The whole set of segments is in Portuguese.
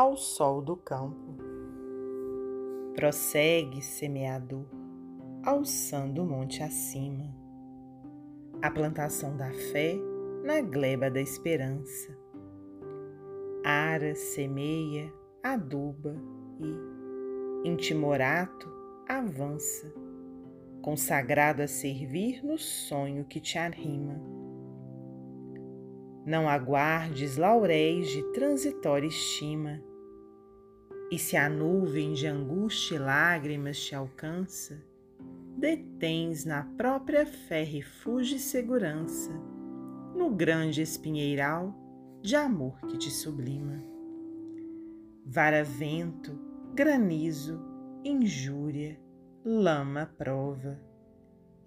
ao sol do campo. Prossegue, semeador, alçando o monte acima, a plantação da fé na gleba da esperança. Ara, semeia, aduba e, intimorato, avança, consagrado a servir no sonho que te arrima. Não aguardes lauréis de transitória estima, e se a nuvem de angústia e lágrimas te alcança, detens na própria fé refúgio e segurança, no grande espinheiral de amor que te sublima. Vara-vento, granizo, injúria, lama prova,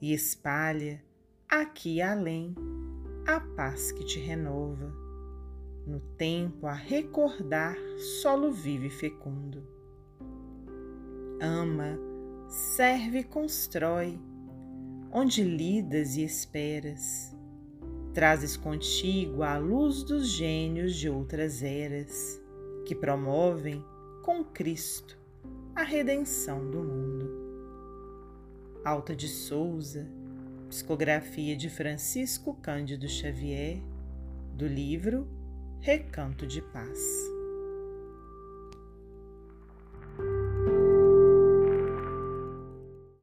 e espalha aqui além a paz que te renova, no tempo a recordar solo vivo e fecundo. Ama, serve e constrói, onde lidas e esperas, trazes contigo a luz dos gênios de outras eras, que promovem com Cristo a redenção do mundo. Alta de Souza, psicografia de Francisco Cândido Xavier, do livro Recanto de Paz.